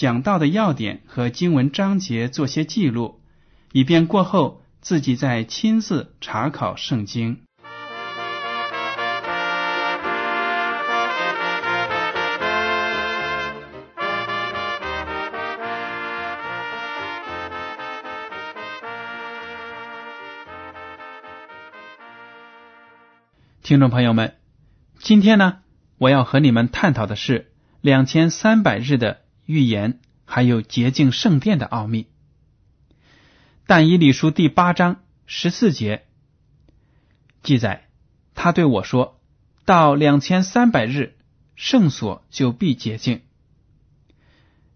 讲到的要点和经文章节做些记录，以便过后自己再亲自查考圣经。听众朋友们，今天呢，我要和你们探讨的是两千三百日的预言，还有洁净圣殿的奥秘。但以理书第八章十四节记载，他对我说：“到两千三百日，圣所就必洁净。”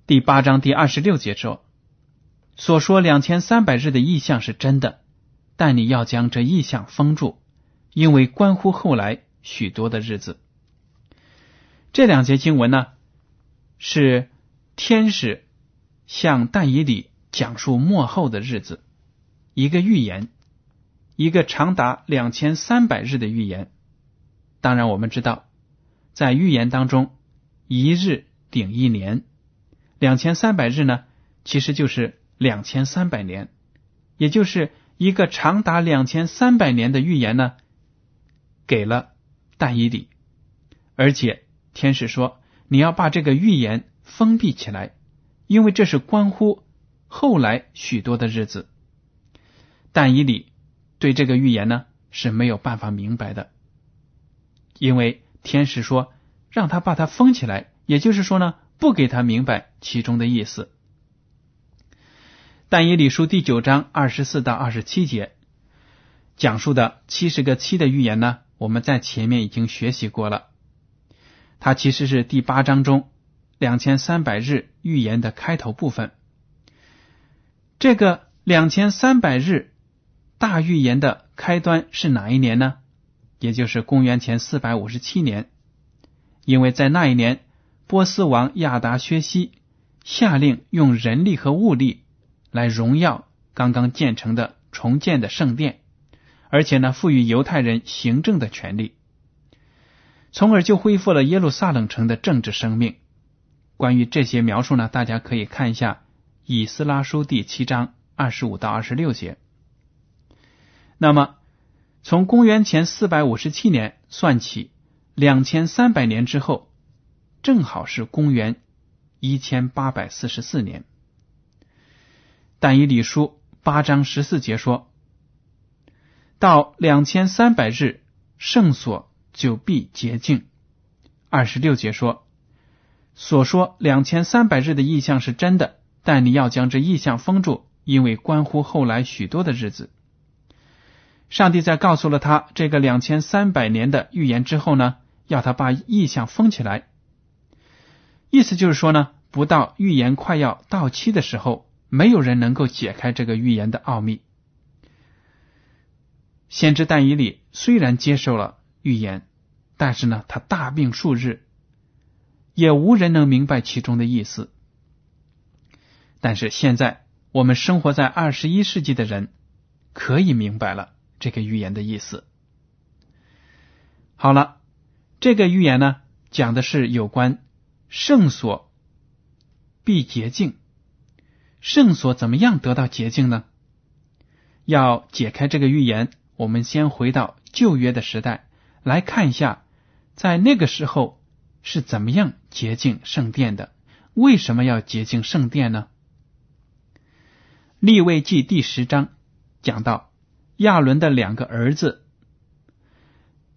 第八章第二十六节说：“所说两千三百日的意象是真的，但你要将这意象封住。”因为关乎后来许多的日子，这两节经文呢，是天使向但以理讲述末后的日子，一个预言，一个长达两千三百日的预言。当然，我们知道，在预言当中，一日顶一年，两千三百日呢，其实就是两千三百年，也就是一个长达两千三百年的预言呢。给了但以理，而且天使说：“你要把这个预言封闭起来，因为这是关乎后来许多的日子。”但以理对这个预言呢是没有办法明白的，因为天使说让他把它封起来，也就是说呢不给他明白其中的意思。但以理书第九章二十四到二十七节讲述的七十个七的预言呢。我们在前面已经学习过了，它其实是第八章中两千三百日预言的开头部分。这个两千三百日大预言的开端是哪一年呢？也就是公元前四百五十七年，因为在那一年，波斯王亚达薛西下令用人力和物力来荣耀刚刚建成的重建的圣殿。而且呢，赋予犹太人行政的权利，从而就恢复了耶路撒冷城的政治生命。关于这些描述呢，大家可以看一下《以斯拉书》第七章二十五到二十六节。那么，从公元前四百五十七年算起，两千三百年之后，正好是公元一千八百四十四年。但以理书八章十四节说。到两千三百日，圣所就必洁净。二十六节说，所说两千三百日的意象是真的，但你要将这意象封住，因为关乎后来许多的日子。上帝在告诉了他这个两千三百年的预言之后呢，要他把意象封起来。意思就是说呢，不到预言快要到期的时候，没有人能够解开这个预言的奥秘。先知但以理虽然接受了预言，但是呢，他大病数日，也无人能明白其中的意思。但是现在我们生活在二十一世纪的人，可以明白了这个预言的意思。好了，这个预言呢，讲的是有关圣所必洁净，圣所怎么样得到洁净呢？要解开这个预言。我们先回到旧约的时代来看一下，在那个时候是怎么样洁净圣殿的，为什么要洁净圣殿呢？立位记第十章讲到亚伦的两个儿子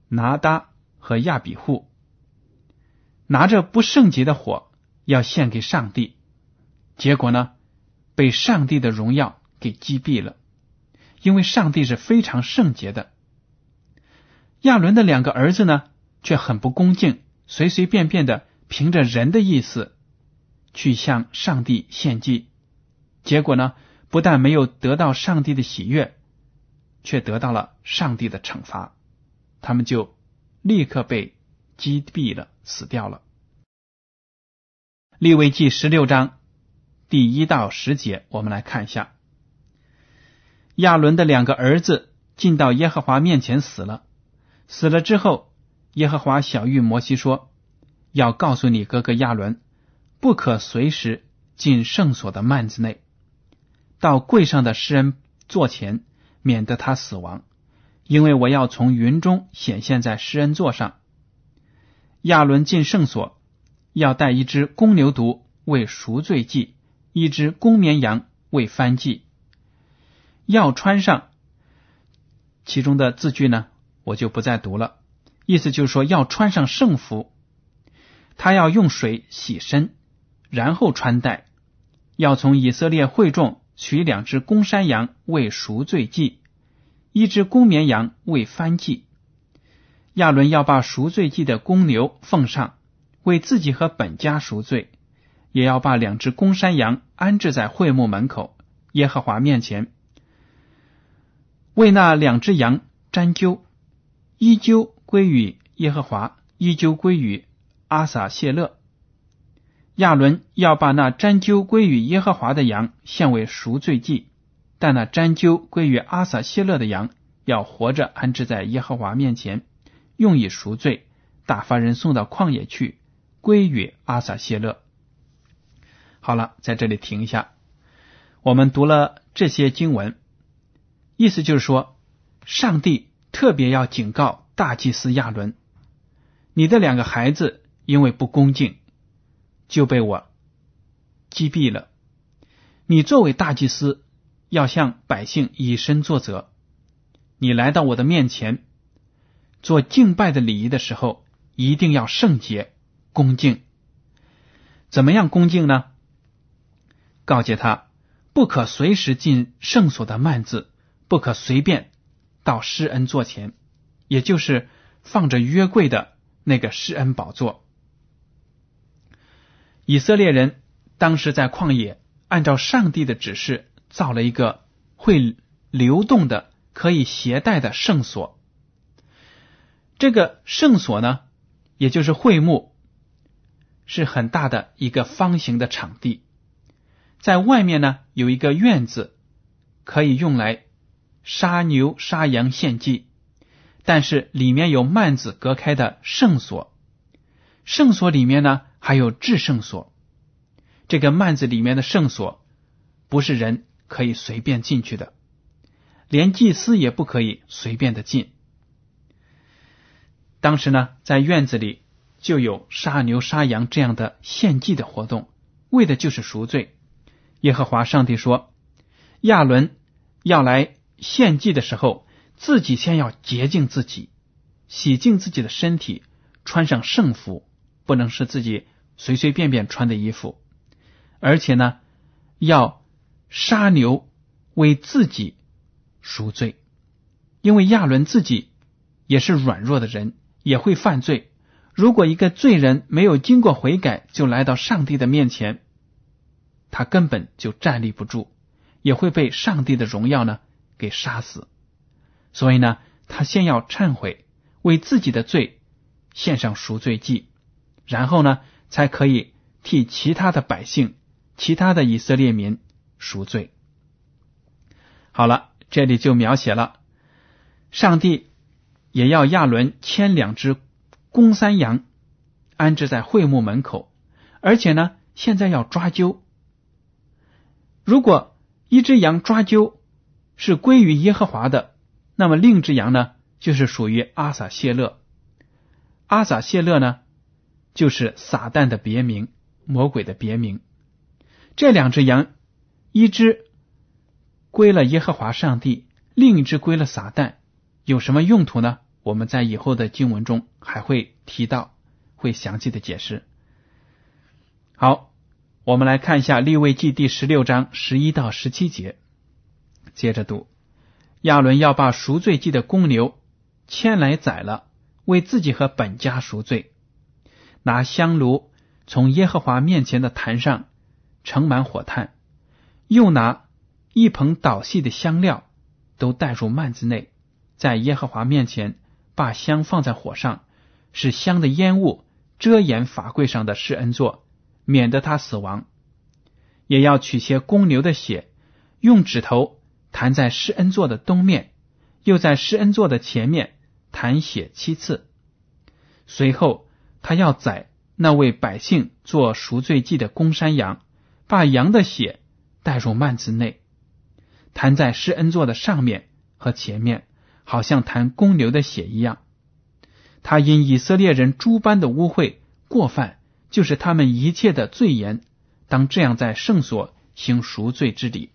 拿达和亚比户拿着不圣洁的火要献给上帝，结果呢被上帝的荣耀给击毙了，因为上帝是非常圣洁的。亚伦的两个儿子呢却很不恭敬，随随便便的凭着人的意思去向上帝献祭，结果呢？不但没有得到上帝的喜悦，却得到了上帝的惩罚，他们就立刻被击毙了，死掉了。利未记十六章第一到十节，我们来看一下：亚伦的两个儿子进到耶和华面前死了，死了之后，耶和华小谕摩西说：“要告诉你哥哥亚伦，不可随时进圣所的幔子内。”到柜上的诗人座前，免得他死亡，因为我要从云中显现在诗人座上。亚伦进圣所，要带一只公牛犊为赎罪祭，一只公绵羊为翻祭。要穿上其中的字句呢，我就不再读了。意思就是说，要穿上圣服，他要用水洗身，然后穿戴。要从以色列会众。取两只公山羊为赎罪祭，一只公绵羊为翻祭。亚伦要把赎罪祭的公牛奉上，为自己和本家赎罪；也要把两只公山羊安置在会幕门口耶和华面前，为那两只羊沾灸，依旧归于耶和华，依旧归于阿撒谢勒。亚伦要把那沾阄归于耶和华的羊献为赎罪祭，但那沾阄归于阿撒谢勒的羊要活着安置在耶和华面前，用以赎罪，打发人送到旷野去，归于阿撒谢勒。好了，在这里停一下。我们读了这些经文，意思就是说，上帝特别要警告大祭司亚伦，你的两个孩子因为不恭敬。就被我击毙了。你作为大祭司，要向百姓以身作则。你来到我的面前做敬拜的礼仪的时候，一定要圣洁恭敬。怎么样恭敬呢？告诫他，不可随时进圣所的幔子，不可随便到施恩座前，也就是放着约柜的那个施恩宝座。以色列人当时在旷野，按照上帝的指示造了一个会流动的、可以携带的圣所。这个圣所呢，也就是会幕，是很大的一个方形的场地，在外面呢有一个院子，可以用来杀牛杀羊献祭，但是里面有幔子隔开的圣所。圣所里面呢。还有至圣所，这个幔子里面的圣所不是人可以随便进去的，连祭司也不可以随便的进。当时呢，在院子里就有杀牛杀羊这样的献祭的活动，为的就是赎罪。耶和华上帝说：“亚伦要来献祭的时候，自己先要洁净自己，洗净自己的身体，穿上圣服，不能是自己。”随随便便穿的衣服，而且呢，要杀牛为自己赎罪，因为亚伦自己也是软弱的人，也会犯罪。如果一个罪人没有经过悔改就来到上帝的面前，他根本就站立不住，也会被上帝的荣耀呢给杀死。所以呢，他先要忏悔，为自己的罪献上赎罪祭，然后呢。才可以替其他的百姓、其他的以色列民赎罪。好了，这里就描写了上帝也要亚伦牵两只公山羊安置在会幕门口，而且呢，现在要抓阄。如果一只羊抓阄是归于耶和华的，那么另一只羊呢，就是属于阿撒谢勒。阿撒谢勒呢？就是撒旦的别名，魔鬼的别名。这两只羊，一只归了耶和华上帝，另一只归了撒旦，有什么用途呢？我们在以后的经文中还会提到，会详细的解释。好，我们来看一下立位记第十六章十一到十七节，接着读：亚伦要把赎罪祭的公牛牵来宰了，为自己和本家赎罪，拿香炉从耶和华面前的坛上。盛满火炭，又拿一捧捣细的香料，都带入幔子内，在耶和华面前把香放在火上，使香的烟雾遮掩法柜上的施恩座，免得他死亡。也要取些公牛的血，用指头弹在施恩座的东面，又在施恩座的前面弹血七次。随后，他要宰那位百姓做赎罪祭的公山羊。把羊的血带入幔子内，弹在施恩座的上面和前面，好像弹公牛的血一样。他因以色列人诸般的污秽过犯，就是他们一切的罪言，当这样在圣所行赎罪之礼，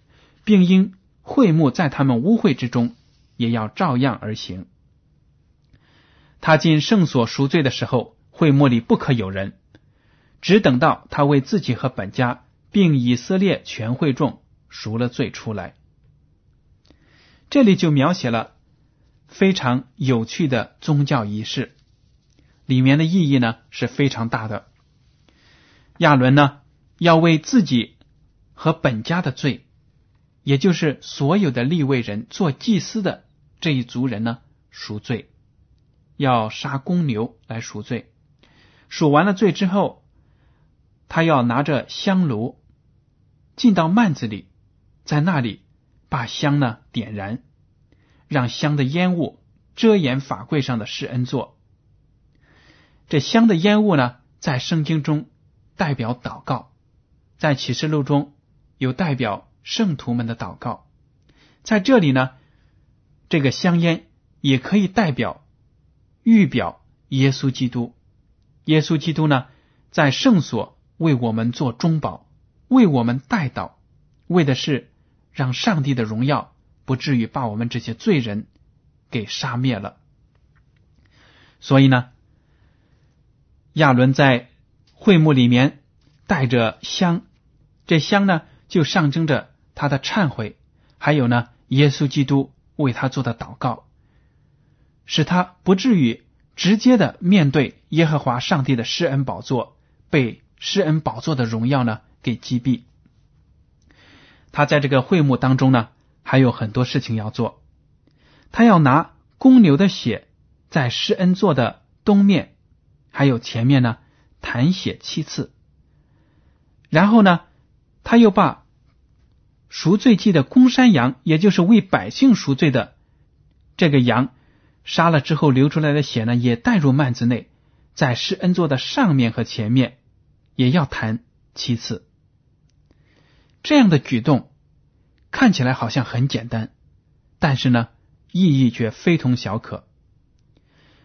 并因会幕在他们污秽之中，也要照样而行。他进圣所赎罪的时候，会幕里不可有人，只等到他为自己和本家。并以色列全会众赎了罪出来。这里就描写了非常有趣的宗教仪式，里面的意义呢是非常大的。亚伦呢要为自己和本家的罪，也就是所有的立位人做祭司的这一族人呢赎罪，要杀公牛来赎罪。赎完了罪之后，他要拿着香炉。进到幔子里，在那里把香呢点燃，让香的烟雾遮掩法柜上的施恩座。这香的烟雾呢，在圣经中代表祷告，在启示录中有代表圣徒们的祷告。在这里呢，这个香烟也可以代表预表耶稣基督。耶稣基督呢，在圣所为我们做中保。为我们代祷，为的是让上帝的荣耀不至于把我们这些罪人给杀灭了。所以呢，亚伦在会幕里面带着香，这香呢就象征着他的忏悔，还有呢耶稣基督为他做的祷告，使他不至于直接的面对耶和华上帝的施恩宝座，被施恩宝座的荣耀呢。给击毙。他在这个会幕当中呢，还有很多事情要做。他要拿公牛的血在施恩座的东面，还有前面呢，弹血七次。然后呢，他又把赎罪祭的公山羊，也就是为百姓赎罪的这个羊，杀了之后流出来的血呢，也带入幔子内，在施恩座的上面和前面，也要弹七次。这样的举动看起来好像很简单，但是呢，意义却非同小可。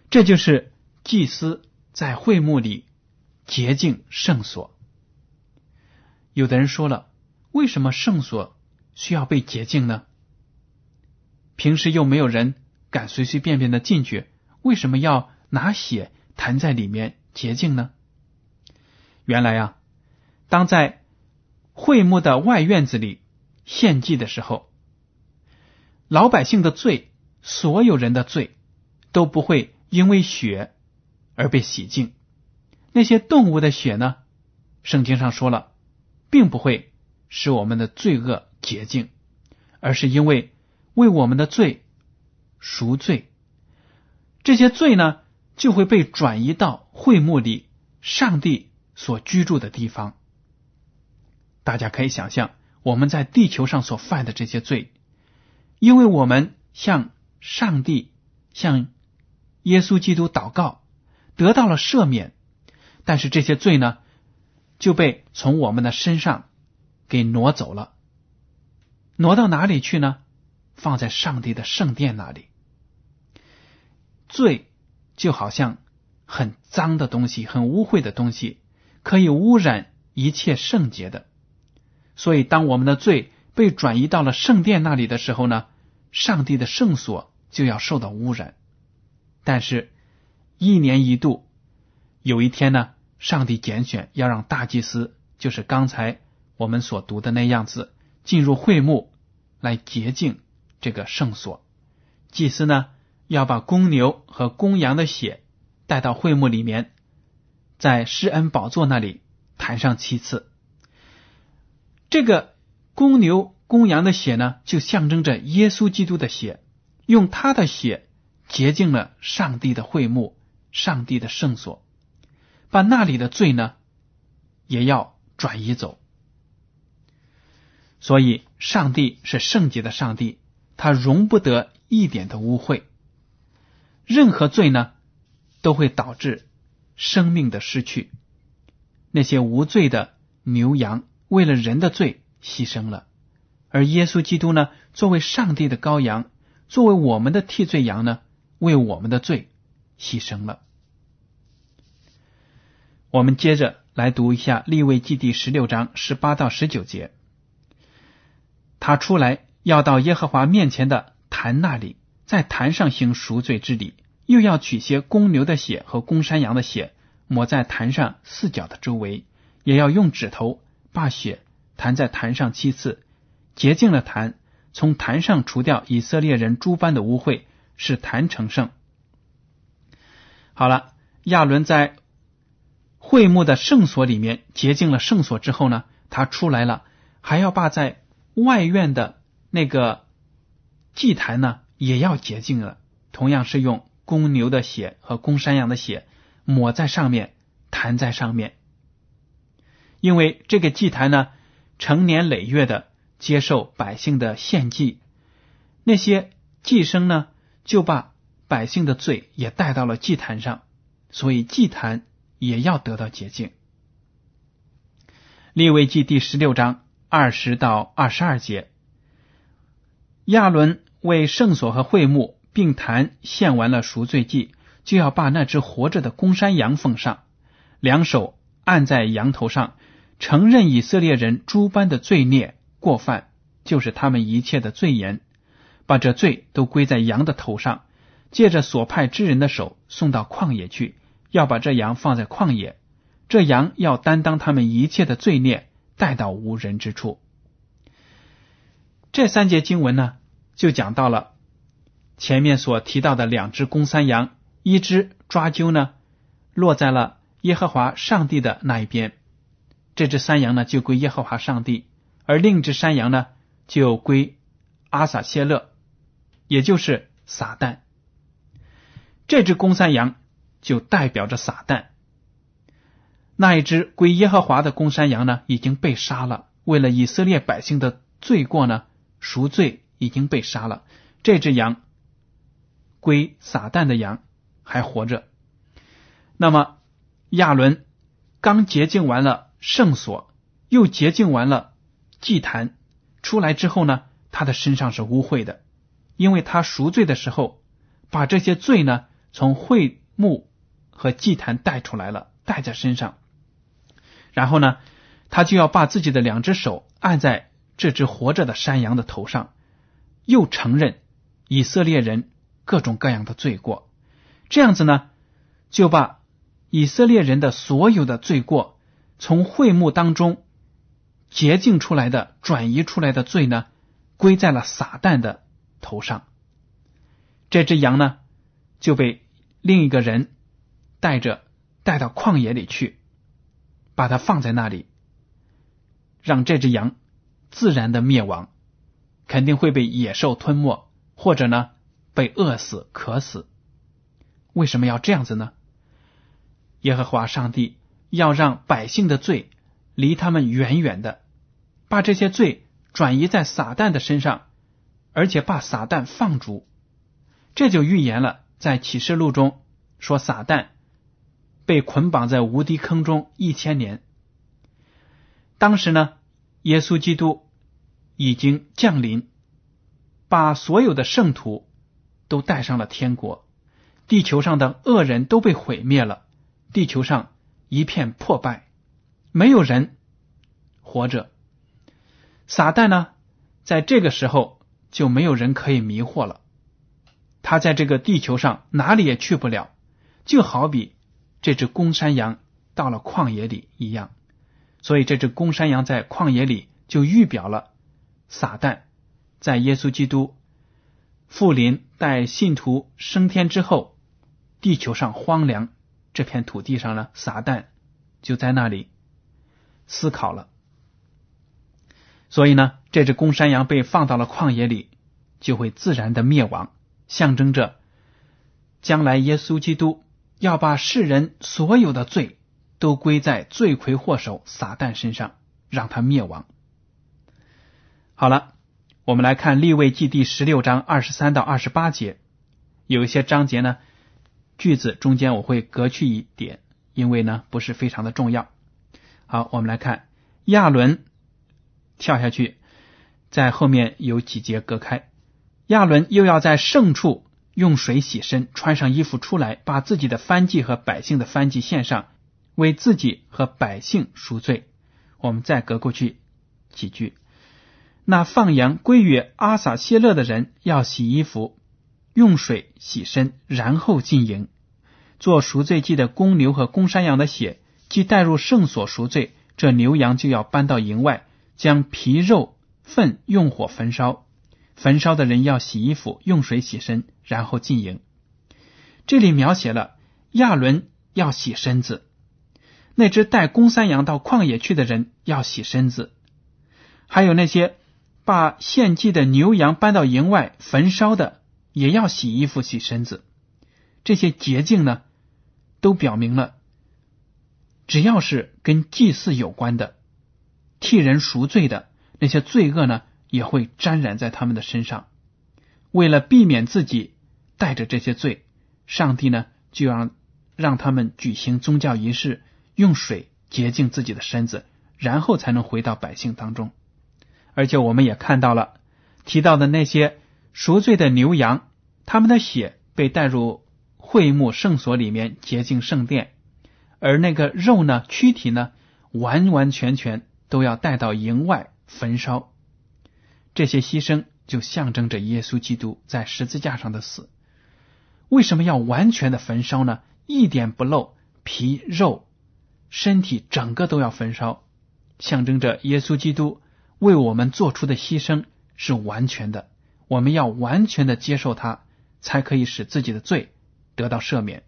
这就是祭司在会幕里洁净圣所。有的人说了，为什么圣所需要被洁净呢？平时又没有人敢随随便便的进去，为什么要拿血弹在里面洁净呢？原来啊，当在会幕的外院子里献祭的时候，老百姓的罪，所有人的罪都不会因为血而被洗净。那些动物的血呢？圣经上说了，并不会使我们的罪恶洁净，而是因为为我们的罪赎罪。这些罪呢，就会被转移到会幕里上帝所居住的地方。大家可以想象，我们在地球上所犯的这些罪，因为我们向上帝、向耶稣基督祷告，得到了赦免，但是这些罪呢，就被从我们的身上给挪走了。挪到哪里去呢？放在上帝的圣殿那里。罪就好像很脏的东西，很污秽的东西，可以污染。一切圣洁的。所以，当我们的罪被转移到了圣殿那里的时候呢，上帝的圣所就要受到污染。但是，一年一度，有一天呢，上帝拣选要让大祭司，就是刚才我们所读的那样子，进入会幕来洁净这个圣所。祭司呢，要把公牛和公羊的血带到会幕里面，在施恩宝座那里弹上七次。这个公牛、公羊的血呢，就象征着耶稣基督的血，用他的血洁净了上帝的会幕、上帝的圣所，把那里的罪呢，也要转移走。所以，上帝是圣洁的上帝，他容不得一点的污秽。任何罪呢，都会导致生命的失去。那些无罪的牛羊。为了人的罪牺牲了，而耶稣基督呢，作为上帝的羔羊，作为我们的替罪羊呢，为我们的罪牺牲了。我们接着来读一下立位记第十六章十八到十九节。他出来要到耶和华面前的坛那里，在坛上行赎罪之礼，又要取些公牛的血和公山羊的血，抹在坛上四角的周围，也要用指头。把血弹在坛上七次，洁净了坛，从坛上除掉以色列人诸般的污秽，使坛成圣。好了，亚伦在会幕的圣所里面洁净了圣所之后呢，他出来了，还要把在外院的那个祭坛呢也要洁净了，同样是用公牛的血和公山羊的血抹在上面，弹在上面。因为这个祭坛呢，成年累月的接受百姓的献祭，那些祭生呢，就把百姓的罪也带到了祭坛上，所以祭坛也要得到洁净。立位记第十六章二十到二十二节，亚伦为圣所和会幕并坛献完了赎罪祭，就要把那只活着的公山羊奉上，两手按在羊头上。承认以色列人诸般的罪孽过犯，就是他们一切的罪言，把这罪都归在羊的头上，借着所派之人的手送到旷野去，要把这羊放在旷野，这羊要担当他们一切的罪孽，带到无人之处。这三节经文呢，就讲到了前面所提到的两只公山羊，一只抓阄呢，落在了耶和华上帝的那一边。这只山羊呢，就归耶和华上帝；而另一只山羊呢，就归阿撒谢勒，也就是撒旦。这只公山羊就代表着撒旦。那一只归耶和华的公山羊呢，已经被杀了。为了以色列百姓的罪过呢，赎罪已经被杀了。这只羊归撒旦的羊还活着。那么亚伦刚洁净完了。圣所又洁净完了祭坛出来之后呢，他的身上是污秽的，因为他赎罪的时候把这些罪呢从会幕和祭坛带出来了，带在身上。然后呢，他就要把自己的两只手按在这只活着的山羊的头上，又承认以色列人各种各样的罪过，这样子呢，就把以色列人的所有的罪过。从会幕当中洁净出来的、转移出来的罪呢，归在了撒旦的头上。这只羊呢，就被另一个人带着带到旷野里去，把它放在那里，让这只羊自然的灭亡，肯定会被野兽吞没，或者呢被饿死、渴死。为什么要这样子呢？耶和华上帝。要让百姓的罪离他们远远的，把这些罪转移在撒旦的身上，而且把撒旦放逐，这就预言了在启示录中说撒旦被捆绑在无底坑中一千年。当时呢，耶稣基督已经降临，把所有的圣徒都带上了天国，地球上的恶人都被毁灭了，地球上。一片破败，没有人活着。撒旦呢，在这个时候就没有人可以迷惑了。他在这个地球上哪里也去不了，就好比这只公山羊到了旷野里一样。所以这只公山羊在旷野里就预表了撒旦在耶稣基督复临带信徒升天之后，地球上荒凉这片土地上呢，撒旦就在那里思考了。所以呢，这只公山羊被放到了旷野里，就会自然的灭亡。象征着将来耶稣基督要把世人所有的罪都归在罪魁祸首撒旦身上，让他灭亡。好了，我们来看立位记第十六章二十三到二十八节，有一些章节呢句子中间我会隔去一点，因为呢不是非常的重要。好，我们来看亚伦跳下去，在后面有几节隔开。亚伦又要在圣处用水洗身，穿上衣服出来，把自己的翻祭和百姓的翻祭献上，为自己和百姓赎罪。我们再隔过去几句。那放羊归于阿撒谢勒的人要洗衣服，用水洗身，然后进营。做赎罪祭的公牛和公山羊的血，既带入圣所赎罪，这牛羊就要搬到营外，将皮肉粪用火焚烧。焚烧的人要洗衣服，用水洗身，然后进营。这里描写了亚伦要洗身子，那只带公山羊到旷野去的人要洗身子，还有那些把献祭的牛羊搬到营外焚烧的，也要洗衣服、洗身子。这些捷径呢，都表明了，只要是跟祭祀有关的、替人赎罪的那些罪恶呢。也会沾染在他们的身上。为了避免自己带着这些罪，上帝呢就要让他们举行宗教仪式，用水洁净自己的身子，然后才能回到百姓当中。而且我们也看到了提到的那些赎罪的牛羊，他们的血被带入会幕圣所里面洁净圣殿，而那个肉呢，躯体呢，完完全全都要带到营外焚烧。这些牺牲就象征着耶稣基督在十字架上的死。为什么要完全的焚烧呢？一点不漏，皮肉、身体整个都要焚烧，象征着耶稣基督为我们做出的牺牲是完全的。我们要完全的接受他，才可以使自己的罪得到赦免。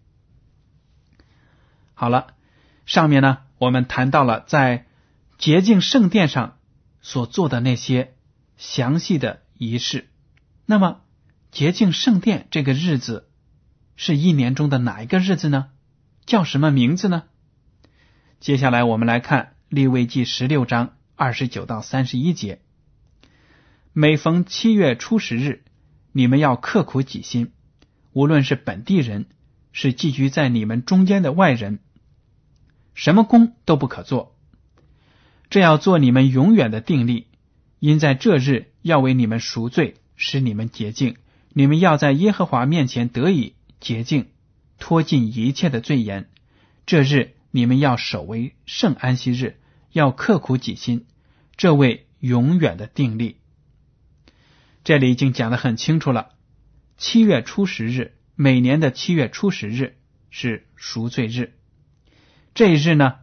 好了，上面呢，我们谈到了在洁净圣殿上所做的那些。详细的仪式。那么，洁净圣殿这个日子是一年中的哪一个日子呢？叫什么名字呢？接下来我们来看立位记十六章二十九到三十一节。每逢七月初十日，你们要刻苦己心，无论是本地人，是寄居在你们中间的外人，什么工都不可做，这要做你们永远的定力。因在这日要为你们赎罪，使你们洁净。你们要在耶和华面前得以洁净，脱尽一切的罪言。这日你们要守为圣安息日，要刻苦己心，这为永远的定力。这里已经讲得很清楚了。七月初十日，每年的七月初十日是赎罪日。这一日呢？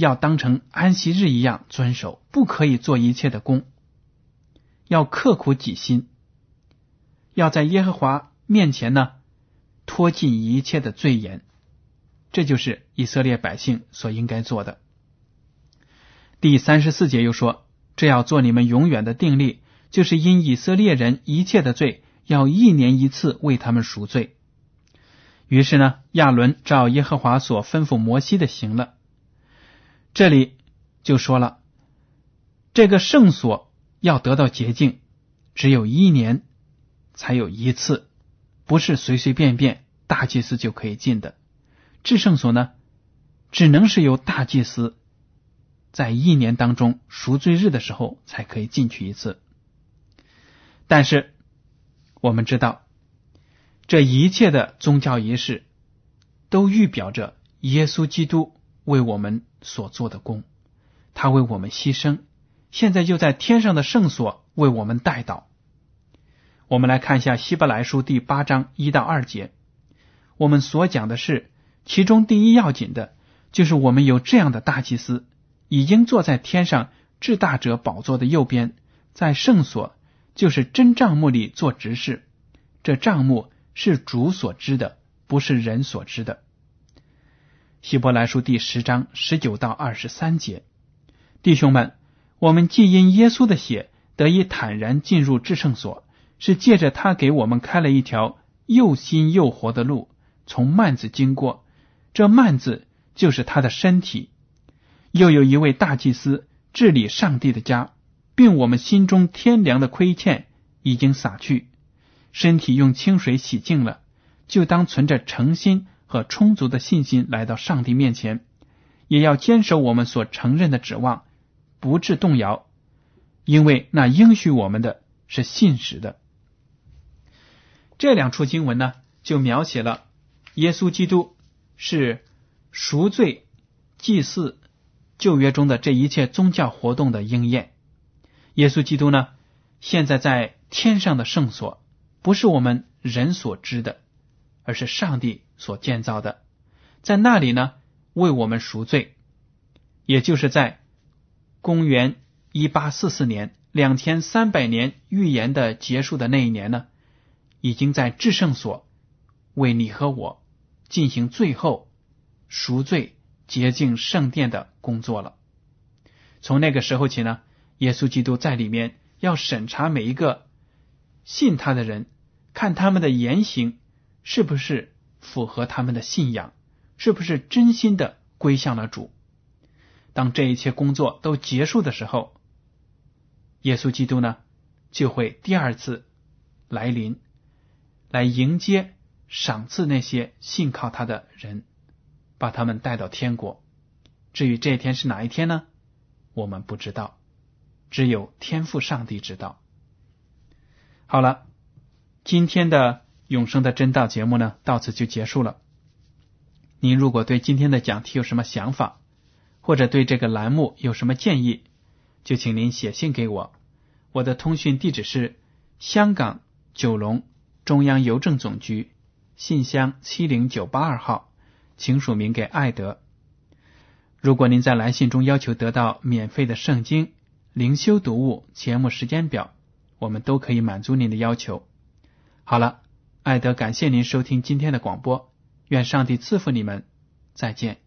要当成安息日一样遵守，不可以做一切的工，要刻苦己心，要在耶和华面前呢脱尽一切的罪言，这就是以色列百姓所应该做的。第三十四节又说：“这要做你们永远的定力，就是因以色列人一切的罪，要一年一次为他们赎罪。”于是呢，亚伦照耶和华所吩咐摩西的行了。这里就说了，这个圣所要得到洁净，只有一年才有一次，不是随随便便大祭司就可以进的。至圣所呢，只能是由大祭司在一年当中赎罪日的时候才可以进去一次。但是我们知道，这一切的宗教仪式都预表着耶稣基督。为我们所做的功，他为我们牺牲，现在就在天上的圣所为我们代祷。我们来看一下希伯来书第八章一到二节，我们所讲的是其中第一要紧的，就是我们有这样的大祭司，已经坐在天上至大者宝座的右边，在圣所，就是真账目里做执事。这账目是主所知的，不是人所知的。希伯来书第十章十九到二十三节，弟兄们，我们既因耶稣的血得以坦然进入至圣所，是借着他给我们开了一条又新又活的路，从幔子经过。这幔子就是他的身体。又有一位大祭司治理上帝的家，并我们心中天良的亏欠已经洒去。身体用清水洗净了，就当存着诚心和充足的信心来到上帝面前，也要坚守我们所承认的指望，不致动摇，因为那应许我们的是信实的。这两处经文呢，就描写了耶稣基督是赎罪祭祀旧约中的这一切宗教活动的应验。耶稣基督呢，现在在天上的圣所。不是我们人所知的，而是上帝所建造的。在那里呢，为我们赎罪，也就是在公元一八四四年两千三百年预言的结束的那一年呢，已经在至圣所为你和我进行最后赎罪、洁净圣殿的工作了。从那个时候起呢，耶稣基督在里面要审查每一个。信他的人，看他们的言行是不是符合他们的信仰，是不是真心的归向了主。当这一切工作都结束的时候，耶稣基督呢就会第二次来临，来迎接、赏赐那些信靠他的人，把他们带到天国。至于这一天是哪一天呢？我们不知道，只有天父上帝知道。好了，今天的永生的真道节目呢，到此就结束了。您如果对今天的讲题有什么想法，或者对这个栏目有什么建议，就请您写信给我。我的通讯地址是香港九龙中央邮政总局信箱七零九八二号，请署名给艾德。如果您在来信中要求得到免费的圣经灵修读物节目时间表。我们都可以满足您的要求。好了，爱德，感谢您收听今天的广播，愿上帝赐福你们，再见。